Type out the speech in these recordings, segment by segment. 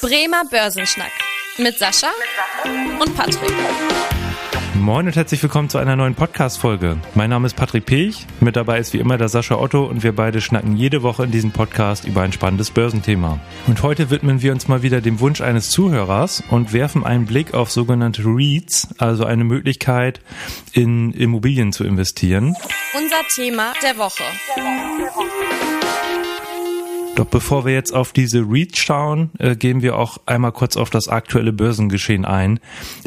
Bremer Börsenschnack mit Sascha und Patrick. Moin und herzlich willkommen zu einer neuen Podcast-Folge. Mein Name ist Patrick Pech, mit dabei ist wie immer der Sascha Otto und wir beide schnacken jede Woche in diesem Podcast über ein spannendes Börsenthema. Und heute widmen wir uns mal wieder dem Wunsch eines Zuhörers und werfen einen Blick auf sogenannte REITs, also eine Möglichkeit in Immobilien zu investieren. Unser Thema der Woche. Der Woche. Der Woche. Doch bevor wir jetzt auf diese REIT schauen, äh, gehen wir auch einmal kurz auf das aktuelle Börsengeschehen ein.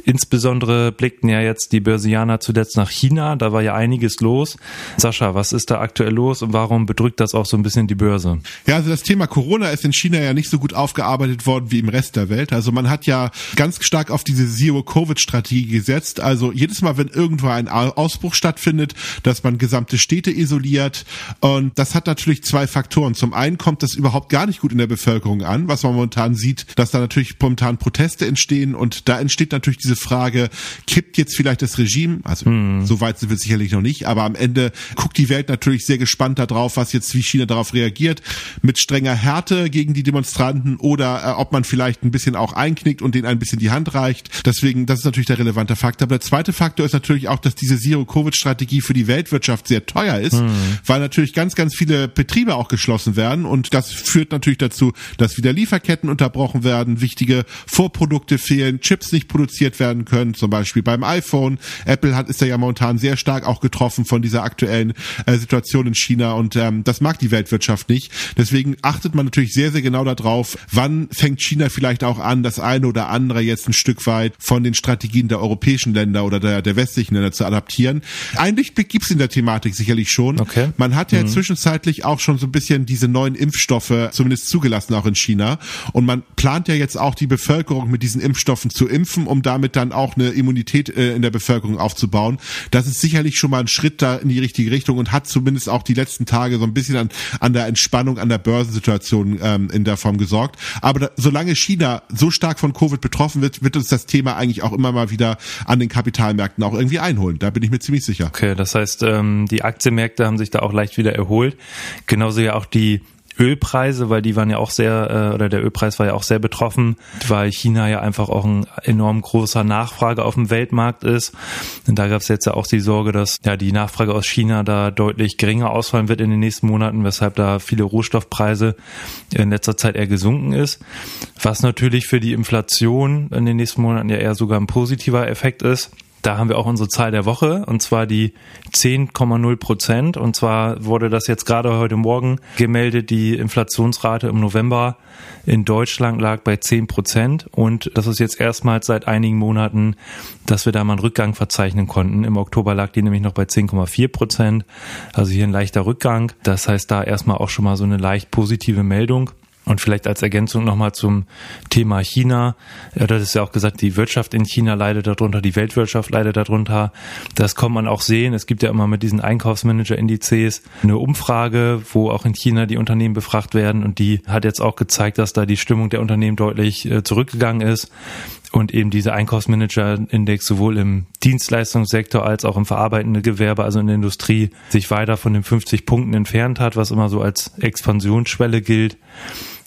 Insbesondere blickten ja jetzt die Börsianer zuletzt nach China, da war ja einiges los. Sascha, was ist da aktuell los und warum bedrückt das auch so ein bisschen die Börse? Ja, also das Thema Corona ist in China ja nicht so gut aufgearbeitet worden wie im Rest der Welt. Also man hat ja ganz stark auf diese Zero-Covid-Strategie gesetzt. Also jedes Mal, wenn irgendwo ein Ausbruch stattfindet, dass man gesamte Städte isoliert. Und das hat natürlich zwei Faktoren. Zum einen kommt das überhaupt gar nicht gut in der Bevölkerung an, was man momentan sieht, dass da natürlich momentan Proteste entstehen und da entsteht natürlich diese Frage, kippt jetzt vielleicht das Regime? Also hm. so weit sind wir sicherlich noch nicht, aber am Ende guckt die Welt natürlich sehr gespannt darauf, was jetzt wie China darauf reagiert, mit strenger Härte gegen die Demonstranten oder äh, ob man vielleicht ein bisschen auch einknickt und denen ein bisschen die Hand reicht. Deswegen, das ist natürlich der relevante Faktor. Aber der zweite Faktor ist natürlich auch, dass diese Zero-Covid-Strategie für die Weltwirtschaft sehr teuer ist, hm. weil natürlich ganz, ganz viele Betriebe auch geschlossen werden und das führt natürlich dazu, dass wieder Lieferketten unterbrochen werden, wichtige Vorprodukte fehlen, Chips nicht produziert werden können, zum Beispiel beim iPhone. Apple hat ist ja momentan sehr stark auch getroffen von dieser aktuellen äh, Situation in China und ähm, das mag die Weltwirtschaft nicht. Deswegen achtet man natürlich sehr, sehr genau darauf, wann fängt China vielleicht auch an, das eine oder andere jetzt ein Stück weit von den Strategien der europäischen Länder oder der, der westlichen Länder zu adaptieren. Ein Lichtblick gibt's in der Thematik sicherlich schon. Okay. Man hat ja mhm. zwischenzeitlich auch schon so ein bisschen diese neuen Impfstoffe Impfstoffe zumindest zugelassen, auch in China. Und man plant ja jetzt auch die Bevölkerung mit diesen Impfstoffen zu impfen, um damit dann auch eine Immunität äh, in der Bevölkerung aufzubauen. Das ist sicherlich schon mal ein Schritt da in die richtige Richtung und hat zumindest auch die letzten Tage so ein bisschen an, an der Entspannung, an der Börsensituation ähm, in der Form gesorgt. Aber da, solange China so stark von Covid betroffen wird, wird uns das Thema eigentlich auch immer mal wieder an den Kapitalmärkten auch irgendwie einholen. Da bin ich mir ziemlich sicher. Okay, das heißt, ähm, die Aktienmärkte haben sich da auch leicht wieder erholt. Genauso ja auch die Ölpreise, weil die waren ja auch sehr, äh, oder der Ölpreis war ja auch sehr betroffen, weil China ja einfach auch ein enorm großer Nachfrage auf dem Weltmarkt ist. Und da gab es jetzt ja auch die Sorge, dass ja die Nachfrage aus China da deutlich geringer ausfallen wird in den nächsten Monaten, weshalb da viele Rohstoffpreise in letzter Zeit eher gesunken ist. Was natürlich für die Inflation in den nächsten Monaten ja eher sogar ein positiver Effekt ist. Da haben wir auch unsere Zahl der Woche und zwar die 10,0 Prozent. Und zwar wurde das jetzt gerade heute Morgen gemeldet. Die Inflationsrate im November in Deutschland lag bei 10 Prozent. Und das ist jetzt erstmals seit einigen Monaten, dass wir da mal einen Rückgang verzeichnen konnten. Im Oktober lag die nämlich noch bei 10,4 Prozent. Also hier ein leichter Rückgang. Das heißt da erstmal auch schon mal so eine leicht positive Meldung. Und vielleicht als Ergänzung nochmal zum Thema China. Ja, das ist ja auch gesagt, die Wirtschaft in China leidet darunter, die Weltwirtschaft leidet darunter. Das kann man auch sehen. Es gibt ja immer mit diesen Einkaufsmanager-Indizes eine Umfrage, wo auch in China die Unternehmen befragt werden. Und die hat jetzt auch gezeigt, dass da die Stimmung der Unternehmen deutlich äh, zurückgegangen ist und eben diese Einkaufsmanager-Index sowohl im Dienstleistungssektor als auch im verarbeitenden Gewerbe, also in der Industrie, sich weiter von den 50 Punkten entfernt hat, was immer so als Expansionsschwelle gilt.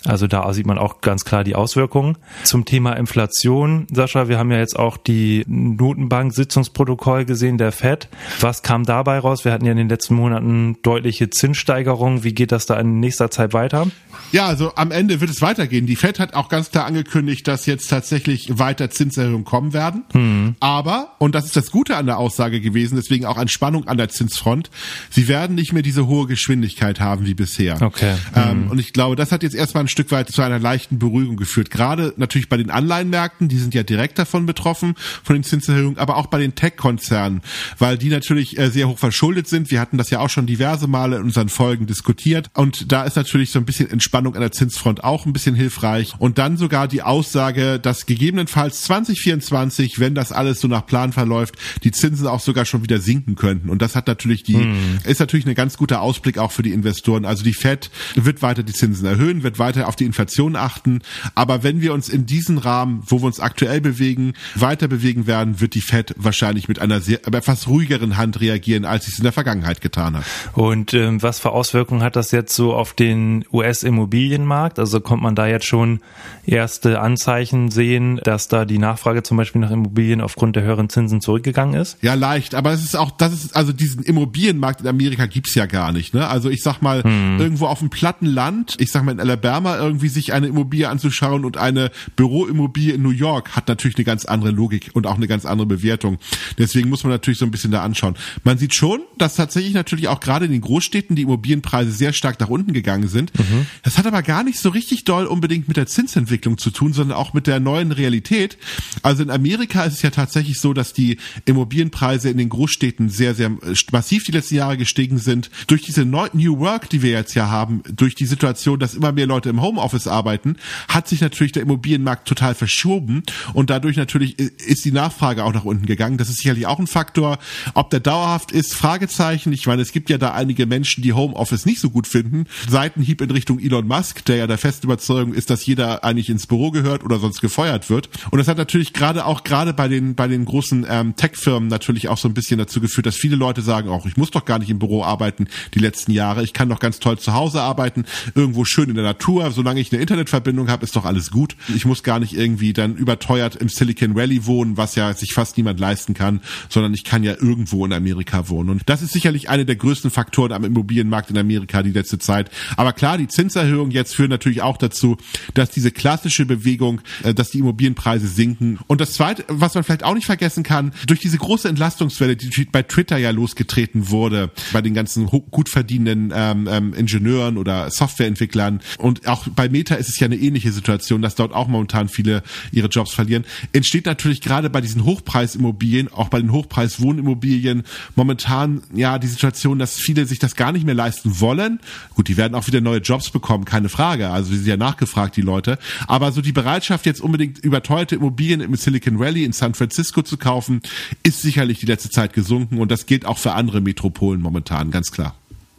Also da sieht man auch ganz klar die Auswirkungen. Zum Thema Inflation, Sascha, wir haben ja jetzt auch die Notenbank-Sitzungsprotokoll gesehen, der FED. Was kam dabei raus? Wir hatten ja in den letzten Monaten deutliche Zinssteigerungen. Wie geht das da in nächster Zeit weiter? Ja, also am Ende wird es weitergehen. Die FED hat auch ganz klar angekündigt, dass jetzt tatsächlich weiter Zinserhöhungen kommen werden. Hm. Aber, und das ist das Gute an der Aussage gewesen, deswegen auch Anspannung an der Zinsfront, sie werden nicht mehr diese hohe Geschwindigkeit haben wie bisher. Okay. Ähm, hm. und ich glaube, das hat jetzt erstmal ein Stück weit zu einer leichten Beruhigung geführt. Gerade natürlich bei den Anleihenmärkten, die sind ja direkt davon betroffen, von den Zinserhöhungen, aber auch bei den Tech-Konzernen, weil die natürlich äh, sehr hoch verschuldet sind. Wir hatten das ja auch schon diverse Male in unseren Folgen diskutiert. Und da ist natürlich so ein bisschen Entspannung an der Zinsfront auch ein bisschen hilfreich. Und dann sogar die Aussage, dass gegebenenfalls 2024, wenn das alles so nach Plan verläuft, die Zinsen auch sogar schon wieder sinken könnten. Und das hat natürlich die, hm. ist natürlich ein ganz guter Ausblick auch für die Investoren. Also die Fed wird weiter die Zinsen erhöhen, wird weiter weiter auf die Inflation achten. Aber wenn wir uns in diesen Rahmen, wo wir uns aktuell bewegen, weiter bewegen werden, wird die Fed wahrscheinlich mit einer sehr, etwas ruhigeren Hand reagieren, als sie es in der Vergangenheit getan hat. Und ähm, was für Auswirkungen hat das jetzt so auf den US-Immobilienmarkt? Also kommt man da jetzt schon erste Anzeichen sehen, dass da die Nachfrage zum Beispiel nach Immobilien aufgrund der höheren Zinsen zurückgegangen ist? Ja, leicht. Aber es ist auch, das ist, also diesen Immobilienmarkt in Amerika gibt's ja gar nicht. Ne? Also ich sag mal, hm. irgendwo auf dem platten Land, ich sag mal in Alabama, irgendwie sich eine Immobilie anzuschauen und eine Büroimmobilie in New York hat natürlich eine ganz andere Logik und auch eine ganz andere Bewertung. Deswegen muss man natürlich so ein bisschen da anschauen. Man sieht schon, dass tatsächlich natürlich auch gerade in den Großstädten die Immobilienpreise sehr stark nach unten gegangen sind. Mhm. Das hat aber gar nicht so richtig doll unbedingt mit der Zinsentwicklung zu tun, sondern auch mit der neuen Realität. Also in Amerika ist es ja tatsächlich so, dass die Immobilienpreise in den Großstädten sehr, sehr massiv die letzten Jahre gestiegen sind. Durch diese New Work, die wir jetzt ja haben, durch die Situation, dass immer mehr Leute im Homeoffice arbeiten, hat sich natürlich der Immobilienmarkt total verschoben und dadurch natürlich ist die Nachfrage auch nach unten gegangen. Das ist sicherlich auch ein Faktor. Ob der dauerhaft ist, Fragezeichen. Ich meine, es gibt ja da einige Menschen, die Homeoffice nicht so gut finden. Seitenhieb in Richtung Elon Musk, der ja der festen Überzeugung ist, dass jeder eigentlich ins Büro gehört oder sonst gefeuert wird. Und das hat natürlich gerade auch gerade bei den bei den großen ähm, Tech-Firmen natürlich auch so ein bisschen dazu geführt, dass viele Leute sagen, auch ich muss doch gar nicht im Büro arbeiten die letzten Jahre. Ich kann doch ganz toll zu Hause arbeiten, irgendwo schön in der Natur. Solange ich eine Internetverbindung habe, ist doch alles gut. Ich muss gar nicht irgendwie dann überteuert im Silicon Valley wohnen, was ja sich fast niemand leisten kann, sondern ich kann ja irgendwo in Amerika wohnen. Und das ist sicherlich eine der größten Faktoren am Immobilienmarkt in Amerika die letzte Zeit. Aber klar, die Zinserhöhungen jetzt führen natürlich auch dazu, dass diese klassische Bewegung, äh, dass die Immobilienpreise sinken. Und das Zweite, was man vielleicht auch nicht vergessen kann, durch diese große Entlastungswelle, die bei Twitter ja losgetreten wurde, bei den ganzen gut verdienenden ähm, ähm, Ingenieuren oder Softwareentwicklern und auch bei Meta ist es ja eine ähnliche Situation, dass dort auch momentan viele ihre Jobs verlieren, entsteht natürlich gerade bei diesen Hochpreisimmobilien, auch bei den Hochpreiswohnimmobilien momentan ja die Situation, dass viele sich das gar nicht mehr leisten wollen. Gut, die werden auch wieder neue Jobs bekommen, keine Frage. Also die sind ja nachgefragt, die Leute. Aber so die Bereitschaft, jetzt unbedingt überteuerte Immobilien im Silicon Valley in San Francisco zu kaufen, ist sicherlich die letzte Zeit gesunken und das gilt auch für andere Metropolen momentan, ganz klar.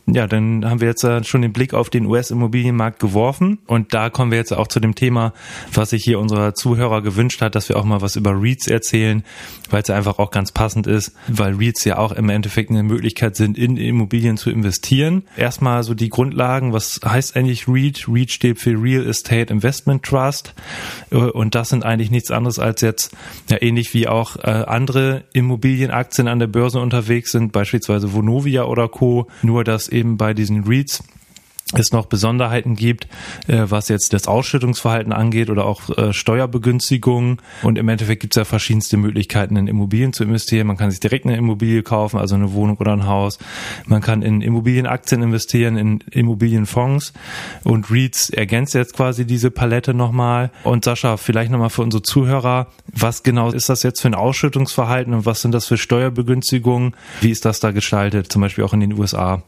Ja, dann haben wir jetzt schon den Blick auf den US-Immobilienmarkt geworfen und da kommen wir jetzt auch zu dem Thema, was sich hier unser Zuhörer gewünscht hat, dass wir auch mal was über REITs erzählen, weil es einfach auch ganz passend ist, weil REITs ja auch im Endeffekt eine Möglichkeit sind, in Immobilien zu investieren. Erstmal so die Grundlagen, was heißt eigentlich REIT? REIT steht für Real Estate Investment Trust äh, und das sind eigentlich nichts anderes als jetzt, ja ähnlich wie auch äh, andere Immobilienaktien an der Börse unterwegs sind, beispielsweise Vonovia oder Co., nur dass eben bei diesen Reads es noch Besonderheiten gibt, äh, was jetzt das Ausschüttungsverhalten angeht oder auch äh, Steuerbegünstigungen. Und im Endeffekt gibt es ja verschiedenste Möglichkeiten, in Immobilien zu investieren. Man kann sich direkt eine Immobilie kaufen, also eine Wohnung oder ein Haus. Man kann in Immobilienaktien investieren, in Immobilienfonds. Und REITs ergänzt jetzt quasi diese Palette nochmal. Und Sascha, vielleicht nochmal für unsere Zuhörer, was genau ist das jetzt für ein Ausschüttungsverhalten und was sind das für Steuerbegünstigungen? Wie ist das da gestaltet, zum Beispiel auch in den USA?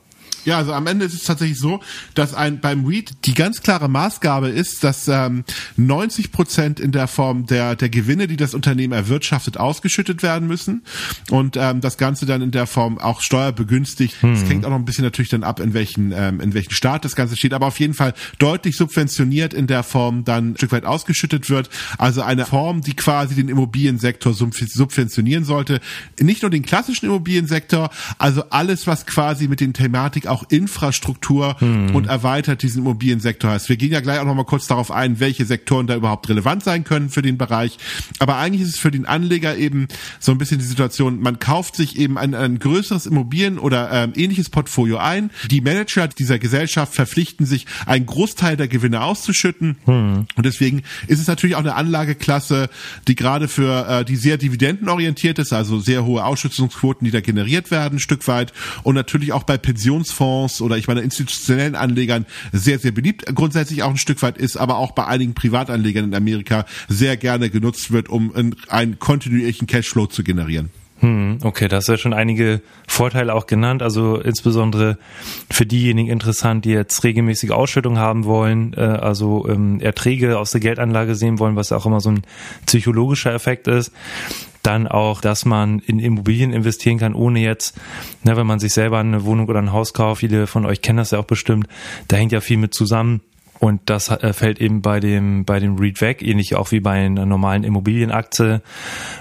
Ja, also am Ende ist es tatsächlich so, dass ein beim REIT die ganz klare Maßgabe ist, dass ähm, 90 Prozent in der Form der der Gewinne, die das Unternehmen erwirtschaftet, ausgeschüttet werden müssen und ähm, das Ganze dann in der Form auch steuerbegünstigt. Es hm. hängt auch noch ein bisschen natürlich dann ab, in welchen ähm, in welchen Staat das Ganze steht, aber auf jeden Fall deutlich subventioniert in der Form dann ein Stück weit ausgeschüttet wird. Also eine Form, die quasi den Immobiliensektor subventionieren sollte. Nicht nur den klassischen Immobiliensektor, also alles, was quasi mit den Thematik auch auch Infrastruktur hm. und erweitert diesen Immobiliensektor heißt. Wir gehen ja gleich auch noch mal kurz darauf ein, welche Sektoren da überhaupt relevant sein können für den Bereich. Aber eigentlich ist es für den Anleger eben so ein bisschen die Situation, man kauft sich eben ein, ein größeres Immobilien oder ähm, ähnliches Portfolio ein. Die Manager dieser Gesellschaft verpflichten sich, einen Großteil der Gewinne auszuschütten. Hm. Und deswegen ist es natürlich auch eine Anlageklasse, die gerade für äh, die sehr dividendenorientiert ist, also sehr hohe Ausschüttungsquoten, die da generiert werden, ein Stück weit. Und natürlich auch bei Pensionsfonds Fonds oder ich meine institutionellen Anlegern sehr, sehr beliebt grundsätzlich auch ein Stück weit ist, aber auch bei einigen Privatanlegern in Amerika sehr gerne genutzt wird, um einen kontinuierlichen Cashflow zu generieren. Hm, okay, das ja schon einige Vorteile auch genannt. Also insbesondere für diejenigen interessant, die jetzt regelmäßige Ausschüttung haben wollen, äh, also ähm, Erträge aus der Geldanlage sehen wollen, was auch immer so ein psychologischer Effekt ist. Dann auch, dass man in Immobilien investieren kann, ohne jetzt, ne, wenn man sich selber eine Wohnung oder ein Haus kauft, viele von euch kennen das ja auch bestimmt, da hängt ja viel mit zusammen Und das äh, fällt eben bei dem, bei dem REIT weg, ähnlich auch wie bei einer normalen Immobilienaktie.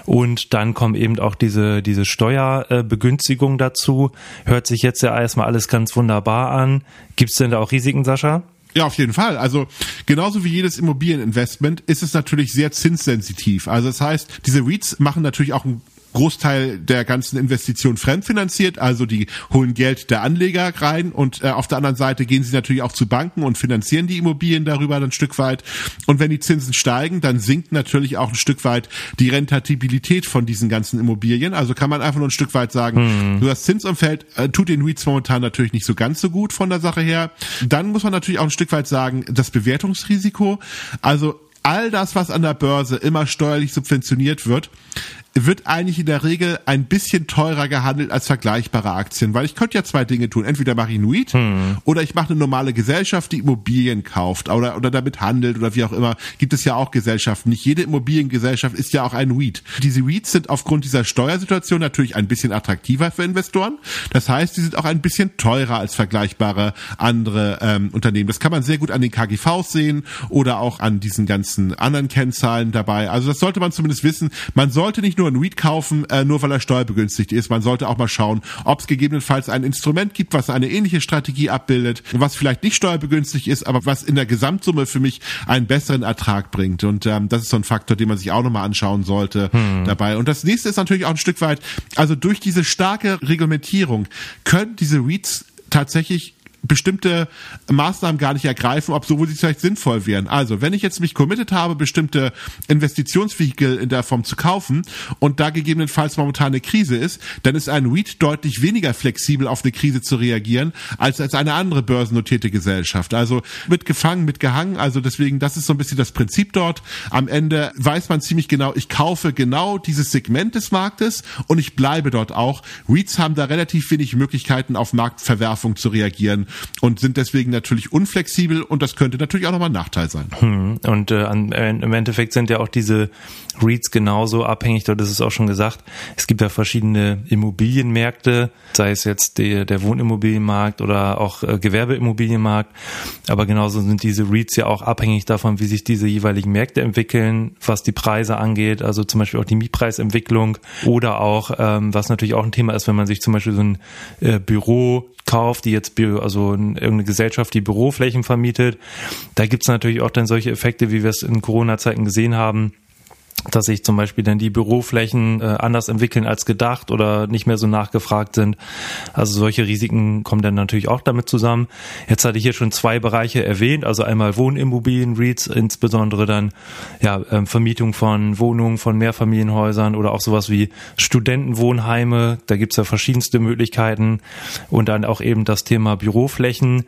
Und dann kommen eben auch diese, diese Steuerbegünstigung dazu. Hört sich jetzt ja erstmal alles ganz wunderbar an. Gibt es denn da auch Risiken, Sascha? Ja, auf jeden Fall. Also genauso wie jedes Immobilieninvestment ist es natürlich sehr zinssensitiv. Also das heißt, diese REITs machen natürlich auch einen Großteil der ganzen Investition fremdfinanziert, also die holen Geld der Anleger rein und äh, auf der anderen Seite gehen sie natürlich auch zu Banken und finanzieren die Immobilien darüber ein Stück weit. Und wenn die Zinsen steigen, dann sinkt natürlich auch ein Stück weit die Rentabilität von diesen ganzen Immobilien. Also kann man einfach nur ein Stück weit sagen, mhm. das Zinsumfeld äh, tut den REITs momentan natürlich nicht so ganz so gut von der Sache her. Dann muss man natürlich auch ein Stück weit sagen, das Bewertungsrisiko. Also all das, was an der Börse immer steuerlich subventioniert wird, wird eigentlich in der Regel ein bisschen teurer gehandelt als vergleichbare Aktien, weil ich könnte ja zwei Dinge tun. Entweder mache ich REIT hm. oder ich mache eine normale Gesellschaft, die Immobilien kauft oder, oder damit handelt oder wie auch immer. Gibt es ja auch Gesellschaften. Nicht jede Immobiliengesellschaft ist ja auch ein REIT. Diese REITs sind aufgrund dieser Steuersituation natürlich ein bisschen attraktiver für Investoren. Das heißt, sie sind auch ein bisschen teurer als vergleichbare andere ähm, Unternehmen. Das kann man sehr gut an den KGVs sehen oder auch an diesen ganzen anderen Kennzahlen dabei. Also das sollte man zumindest wissen. Man sollte nicht nur nur einen REIT kaufen, äh, nur weil er steuerbegünstigt ist. Man sollte auch mal schauen, ob es gegebenenfalls ein Instrument gibt, was eine ähnliche Strategie abbildet, was vielleicht nicht steuerbegünstigt ist, aber was in der Gesamtsumme für mich einen besseren Ertrag bringt. Und ähm, das ist so ein Faktor, den man sich auch nochmal anschauen sollte hm. dabei. Und das nächste ist natürlich auch ein Stück weit, also durch diese starke Reglementierung können diese REITs tatsächlich bestimmte Maßnahmen gar nicht ergreifen, ob so, wo sie vielleicht sinnvoll wären. Also, wenn ich jetzt mich committed habe, bestimmte Investitionsvehikel in der Form zu kaufen und da gegebenenfalls momentan eine Krise ist, dann ist ein REIT deutlich weniger flexibel auf eine Krise zu reagieren, als als eine andere börsennotierte Gesellschaft. Also mit gefangen, mit gehangen. Also deswegen, das ist so ein bisschen das Prinzip dort. Am Ende weiß man ziemlich genau, ich kaufe genau dieses Segment des Marktes und ich bleibe dort auch. REITs haben da relativ wenig Möglichkeiten, auf Marktverwerfung zu reagieren und sind deswegen natürlich unflexibel und das könnte natürlich auch nochmal ein Nachteil sein. Hm. Und äh, im Endeffekt sind ja auch diese Reads genauso abhängig, dort ist es auch schon gesagt, es gibt ja verschiedene Immobilienmärkte, sei es jetzt der, der Wohnimmobilienmarkt oder auch äh, Gewerbeimmobilienmarkt, aber genauso sind diese Reads ja auch abhängig davon, wie sich diese jeweiligen Märkte entwickeln, was die Preise angeht, also zum Beispiel auch die Mietpreisentwicklung oder auch, ähm, was natürlich auch ein Thema ist, wenn man sich zum Beispiel so ein äh, Büro kauft, die jetzt also irgendeine Gesellschaft, die Büroflächen vermietet. Da gibt's natürlich auch dann solche Effekte, wie wir es in Corona-Zeiten gesehen haben dass sich zum Beispiel dann die Büroflächen äh, anders entwickeln als gedacht oder nicht mehr so nachgefragt sind. Also solche Risiken kommen dann natürlich auch damit zusammen. Jetzt hatte ich hier schon zwei Bereiche erwähnt, also einmal Wohnimmobilien, REITs, insbesondere dann ja ähm, Vermietung von Wohnungen, von Mehrfamilienhäusern oder auch sowas wie Studentenwohnheime. Da gibt's ja verschiedenste Möglichkeiten und dann auch eben das Thema Büroflächen,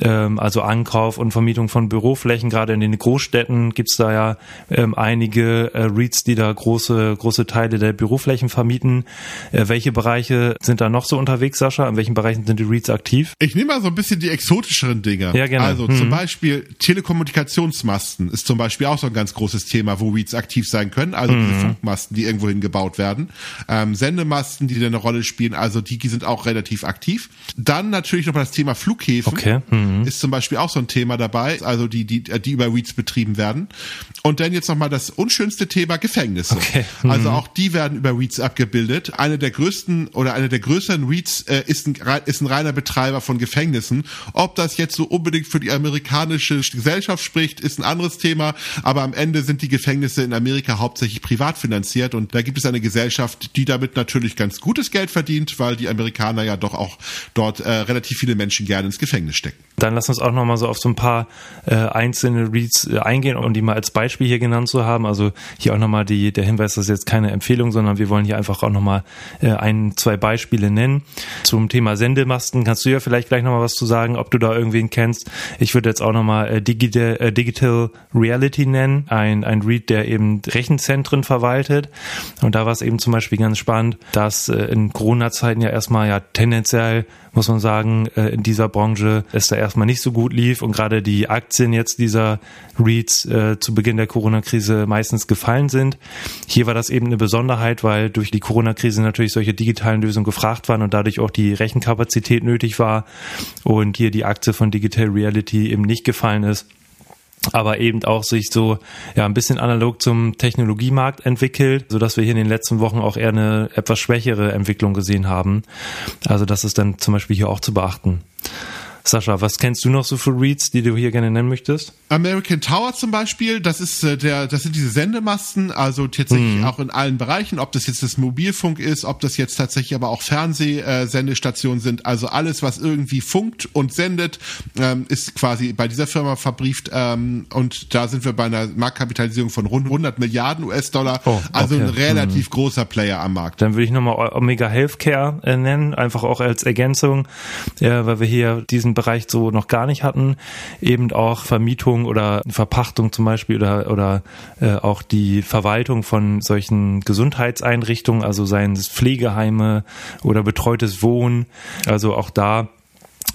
ähm, also Ankauf und Vermietung von Büroflächen. Gerade in den Großstädten gibt's da ja ähm, einige äh, REITs, die da große, große Teile der Büroflächen vermieten. Äh, welche Bereiche sind da noch so unterwegs, Sascha? In welchen Bereichen sind die REITs aktiv? Ich nehme mal so ein bisschen die exotischeren Dinge. Ja, gerne. Also mhm. zum Beispiel Telekommunikationsmasten ist zum Beispiel auch so ein ganz großes Thema, wo REITs aktiv sein können. Also mhm. diese Funkmasten, die irgendwo hingebaut werden. Ähm, Sendemasten, die da eine Rolle spielen, also die sind auch relativ aktiv. Dann natürlich noch mal das Thema Flughäfen. Okay. Mhm. Ist zum Beispiel auch so ein Thema dabei, also die, die, die über REITs betrieben werden. Und dann jetzt noch mal das unschönste Thema Thema Gefängnisse. Okay. Mhm. Also auch die werden über REITs abgebildet. Eine der größten oder eine der größeren REITs äh, ist, ein, ist ein reiner Betreiber von Gefängnissen. Ob das jetzt so unbedingt für die amerikanische Gesellschaft spricht, ist ein anderes Thema. Aber am Ende sind die Gefängnisse in Amerika hauptsächlich privat finanziert und da gibt es eine Gesellschaft, die damit natürlich ganz gutes Geld verdient, weil die Amerikaner ja doch auch dort äh, relativ viele Menschen gerne ins Gefängnis stecken. Dann lass uns auch nochmal so auf so ein paar äh, einzelne REITs äh, eingehen, um die mal als Beispiel hier genannt zu haben. Also hier auch nochmal die, der Hinweis, das ist jetzt keine Empfehlung, sondern wir wollen hier einfach auch nochmal äh, ein, zwei Beispiele nennen. Zum Thema Sendemasten kannst du ja vielleicht gleich nochmal was zu sagen, ob du da irgendwen kennst. Ich würde jetzt auch nochmal äh, Digital, äh, Digital Reality nennen, ein, ein REIT, der eben Rechenzentren verwaltet. Und da war es eben zum Beispiel ganz spannend, dass äh, in Corona-Zeiten ja erstmal ja tendenziell muss man sagen, äh, in dieser Branche es da erstmal nicht so gut lief und gerade die Aktien jetzt dieser REITs äh, zu Beginn der Corona-Krise meistens gefallen sind. Hier war das eben eine Besonderheit, weil durch die Corona-Krise natürlich solche digitalen Lösungen gefragt waren und dadurch auch die Rechenkapazität nötig war und hier die Aktie von Digital Reality eben nicht gefallen ist. aber eben auch sich so ja ein bisschen analog zum Technologiemarkt entwickelt, so dass wir hier in den letzten Wochen auch eher eine etwas schwächere Entwicklung gesehen haben. Also das ist dann zum Beispiel hier auch zu beachten. Sascha, was kennst du noch so für Reads, die du hier gerne nennen möchtest? American Tower zum Beispiel, das ist äh, der, das sind diese Sendemasten, also tatsächlich mhm. auch in allen Bereichen, ob das jetzt das Mobilfunk ist, ob das jetzt tatsächlich aber auch Fernsehsendestationen äh, sind, also alles, was irgendwie funkt und sendet, ähm, ist quasi bei dieser Firma verbrieft ähm, und da sind wir bei einer Marktkapitalisierung von rund 100 Milliarden US-Dollar, oh, also ein relativ mhm. großer Player am Markt. Dann würde ich nochmal Omega Healthcare äh, nennen, einfach auch als Ergänzung, ja, weil wir hier diesen Bereich so noch gar nicht hatten, eben auch Vermietung oder Verpachtung zum Beispiel oder, oder äh, auch die Verwaltung von solchen Gesundheitseinrichtungen, also seien es Pflegeheime oder betreutes Wohnen, also auch da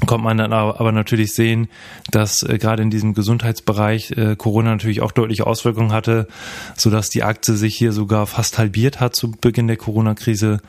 kommt man dann aber natürlich sehen, dass äh, gerade in diesem Gesundheitsbereich äh, Corona natürlich auch deutliche Auswirkungen hatte, so dass die Aktie sich hier sogar fast halbiert hat zu Beginn der Corona-Krise.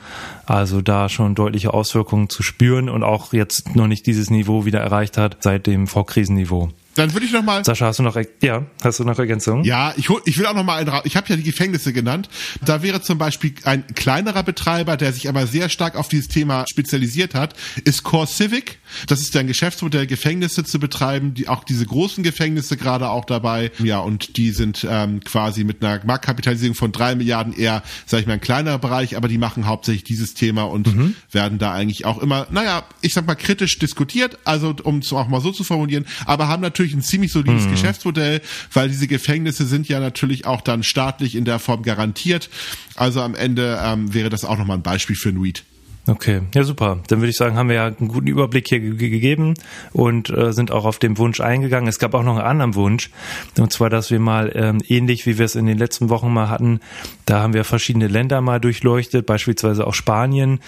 Also da schon deutliche Auswirkungen zu spüren und auch jetzt noch nicht dieses Niveau wieder erreicht hat seit dem Vorkrisenniveau. Dann würde ich noch mal. Sascha, hast du noch ja, hast du noch Ergänzungen? Ja, ich hol, ich will auch noch mal einen, ich habe ja die Gefängnisse genannt. Da wäre zum Beispiel ein kleinerer Betreiber, der sich aber sehr stark auf dieses Thema spezialisiert hat, ist Core Civic. Das ist ein Geschäftsmodell, Gefängnisse zu betreiben, die auch diese großen Gefängnisse gerade auch dabei. Ja, und die sind ähm, quasi mit einer Marktkapitalisierung von drei Milliarden eher, sage ich mal, ein kleinerer Bereich, aber die machen hauptsächlich dieses Thema und mhm. werden da eigentlich auch immer, naja, ich sag mal kritisch diskutiert, also um es auch mal so zu formulieren, aber haben natürlich natürlich ein ziemlich solides mhm. Geschäftsmodell, weil diese Gefängnisse sind ja natürlich auch dann staatlich in der Form garantiert. Also am Ende ähm, wäre das auch nochmal ein Beispiel für ein REIT. Okay, ja super. Dann würde ich sagen, haben wir ja einen guten Überblick hier gegeben und äh, sind auch auf den Wunsch eingegangen. Es gab auch noch einen anderen Wunsch, und zwar, dass wir mal ähm, ähnlich wie wir es in den letzten Wochen mal hatten, da haben wir verschiedene Länder mal durchleuchtet, beispielsweise auch Spanien.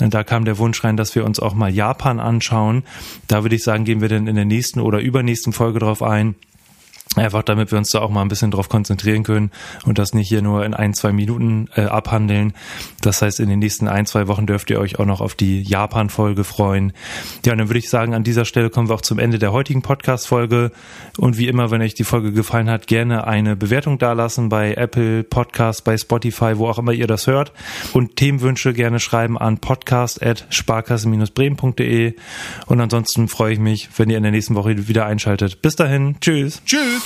Und da kam der Wunsch rein, dass wir uns auch mal Japan anschauen. Da würde ich sagen, gehen wir dann in der nächsten oder übernächsten Folge drauf ein. Einfach damit wir uns da auch mal ein bisschen drauf konzentrieren können und das nicht hier nur in ein, zwei Minuten äh, abhandeln. Das heißt, in den nächsten ein, zwei Wochen dürft ihr euch auch noch auf die Japan-Folge freuen. Ja, und dann würde ich sagen, an dieser Stelle kommen wir auch zum Ende der heutigen Podcast-Folge. Und wie immer, wenn euch die Folge gefallen hat, gerne eine Bewertung dalassen bei Apple Podcast, bei Spotify, wo auch immer ihr das hört. Und Themenwünsche gerne schreiben an podcast.sparkasse-bremen.de. Und ansonsten freue ich mich, wenn ihr in der nächsten Woche wieder einschaltet. Bis dahin. Tschüss. Tschüss.